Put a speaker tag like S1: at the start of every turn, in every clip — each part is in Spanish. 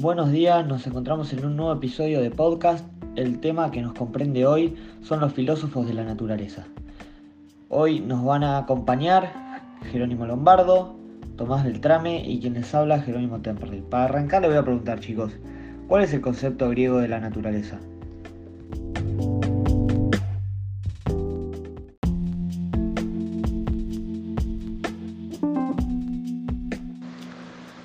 S1: Buenos días, nos encontramos en un nuevo episodio de podcast. El tema que nos comprende hoy son los filósofos de la naturaleza. Hoy nos van a acompañar Jerónimo Lombardo, Tomás Beltrame y quien les habla Jerónimo Temperley. Para arrancar le voy a preguntar chicos, ¿cuál es el concepto griego de la naturaleza?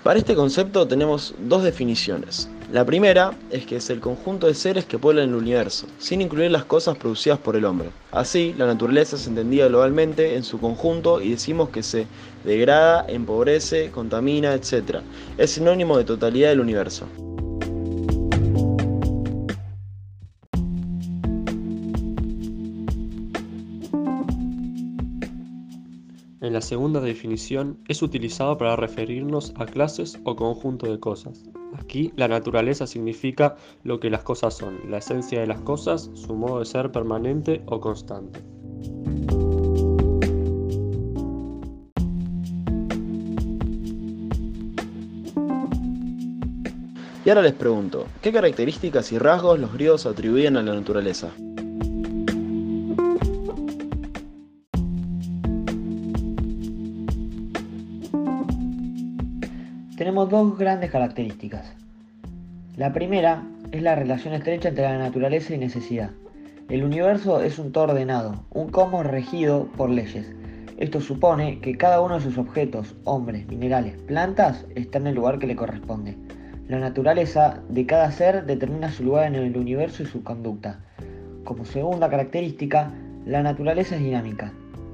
S2: Para este concepto tenemos dos definiciones. La primera es que es el conjunto de seres que pueblan el universo, sin incluir las cosas producidas por el hombre. Así, la naturaleza se entendía globalmente en su conjunto y decimos que se degrada, empobrece, contamina, etc. Es sinónimo de totalidad del universo.
S3: En la segunda definición es utilizado para referirnos a clases o conjunto de cosas. Aquí la naturaleza significa lo que las cosas son, la esencia de las cosas, su modo de ser permanente o constante.
S2: Y ahora les pregunto, ¿qué características y rasgos los griegos atribuían a la naturaleza?
S1: Tenemos dos grandes características. La primera es la relación estrecha entre la naturaleza y necesidad. El universo es un todo ordenado, un cosmos regido por leyes. Esto supone que cada uno de sus objetos, hombres, minerales, plantas, está en el lugar que le corresponde. La naturaleza de cada ser determina su lugar en el universo y su conducta. Como segunda característica, la naturaleza es dinámica,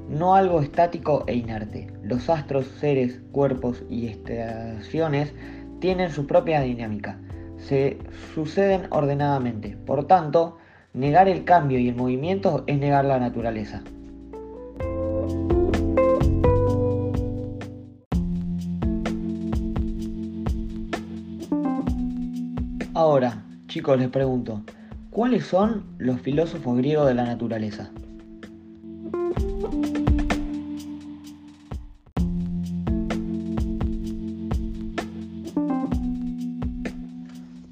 S1: no algo estático e inerte. Los astros, seres, cuerpos y estaciones tienen su propia dinámica. Se suceden ordenadamente. Por tanto, negar el cambio y el movimiento es negar la naturaleza. Ahora, chicos, les pregunto, ¿cuáles son los filósofos griegos de la naturaleza?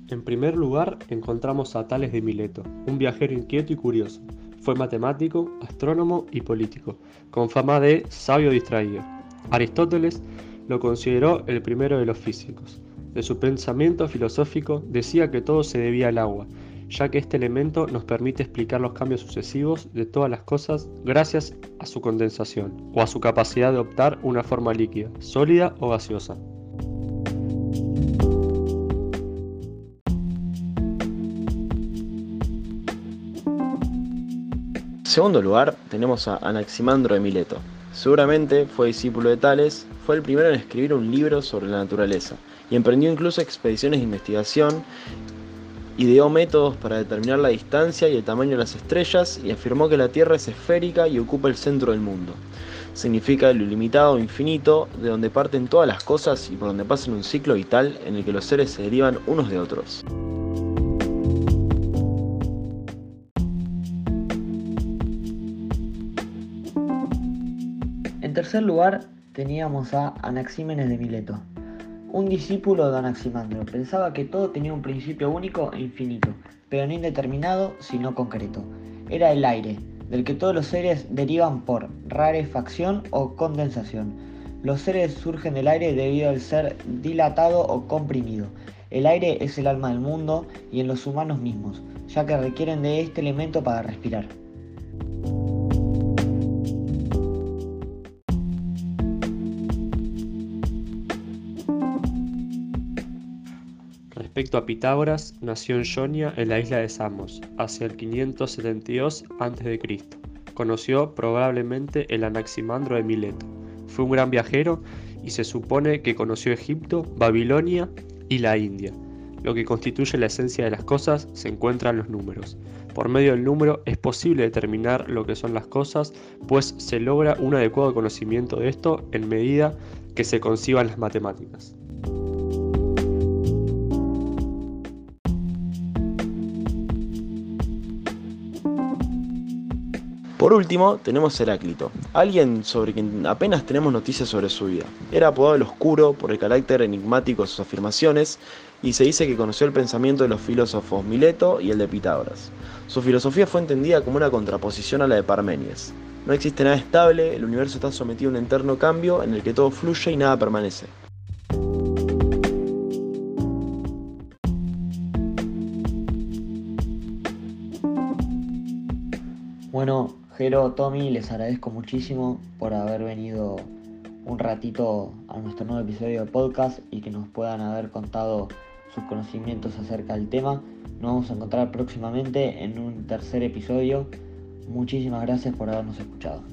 S3: En primer lugar, encontramos a Tales de Mileto, un viajero inquieto y curioso. Fue matemático, astrónomo y político, con fama de sabio distraído. Aristóteles lo consideró el primero de los físicos. De su pensamiento filosófico decía que todo se debía al agua, ya que este elemento nos permite explicar los cambios sucesivos de todas las cosas gracias a su condensación o a su capacidad de optar una forma líquida, sólida o gaseosa.
S2: Segundo lugar, tenemos a Anaximandro de Mileto. Seguramente fue discípulo de Tales, fue el primero en escribir un libro sobre la naturaleza y emprendió incluso expediciones de investigación, ideó métodos para determinar la distancia y el tamaño de las estrellas y afirmó que la Tierra es esférica y ocupa el centro del mundo. Significa lo ilimitado infinito, de donde parten todas las cosas y por donde pasan un ciclo vital en el que los seres se derivan unos de otros.
S1: Tercer lugar teníamos a Anaxímenes de Mileto, un discípulo de Anaximandro. Pensaba que todo tenía un principio único e infinito, pero no indeterminado, sino concreto. Era el aire, del que todos los seres derivan por rarefacción o condensación. Los seres surgen del aire debido al ser dilatado o comprimido. El aire es el alma del mundo y en los humanos mismos, ya que requieren de este elemento para respirar.
S3: Respecto a Pitágoras, nació en Jonia, en la isla de Samos, hacia el 572 a.C. Conoció probablemente el Anaximandro de Mileto. Fue un gran viajero y se supone que conoció Egipto, Babilonia y la India. Lo que constituye la esencia de las cosas se encuentra en los números. Por medio del número es posible determinar lo que son las cosas, pues se logra un adecuado conocimiento de esto en medida que se conciban las matemáticas.
S2: Por último, tenemos Heráclito, alguien sobre quien apenas tenemos noticias sobre su vida. Era apodado el Oscuro por el carácter enigmático de sus afirmaciones y se dice que conoció el pensamiento de los filósofos Mileto y el de Pitágoras. Su filosofía fue entendida como una contraposición a la de Parménides. No existe nada estable, el universo está sometido a un eterno cambio en el que todo fluye y nada permanece.
S1: Bueno, Jero, Tommy, les agradezco muchísimo por haber venido un ratito a nuestro nuevo episodio de podcast y que nos puedan haber contado sus conocimientos acerca del tema. Nos vamos a encontrar próximamente en un tercer episodio. Muchísimas gracias por habernos escuchado.